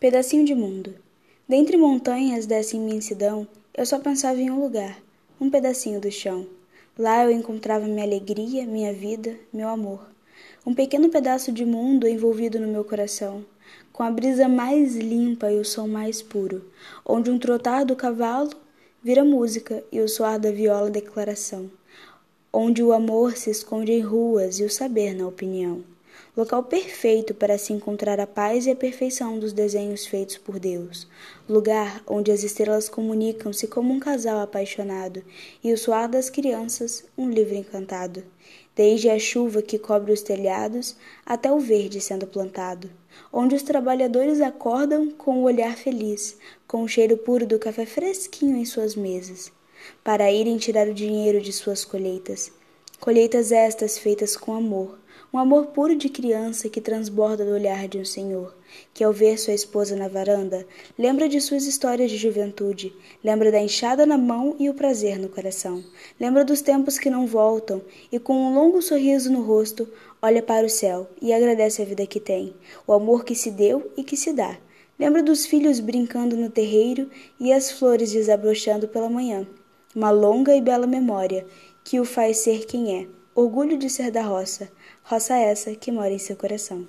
Pedacinho de mundo. Dentre montanhas dessa imensidão, eu só pensava em um lugar, um pedacinho do chão. Lá eu encontrava minha alegria, minha vida, meu amor. Um pequeno pedaço de mundo envolvido no meu coração, com a brisa mais limpa e o som mais puro, onde um trotar do cavalo vira música e o soar da viola declaração, onde o amor se esconde em ruas e o saber na opinião local perfeito para se encontrar a paz e a perfeição dos desenhos feitos por Deus, lugar onde as estrelas comunicam-se como um casal apaixonado e o suar das crianças um livro encantado, desde a chuva que cobre os telhados até o verde sendo plantado, onde os trabalhadores acordam com o olhar feliz, com o cheiro puro do café fresquinho em suas mesas, para irem tirar o dinheiro de suas colheitas. Colheitas estas feitas com amor, um amor puro de criança que transborda do olhar de um senhor, que ao ver sua esposa na varanda, lembra de suas histórias de juventude, lembra da enxada na mão e o prazer no coração, lembra dos tempos que não voltam e com um longo sorriso no rosto, olha para o céu e agradece a vida que tem, o amor que se deu e que se dá. Lembra dos filhos brincando no terreiro e as flores desabrochando pela manhã. Uma longa e bela memória que o faz ser quem é orgulho de ser da roça, roça essa que mora em seu coração.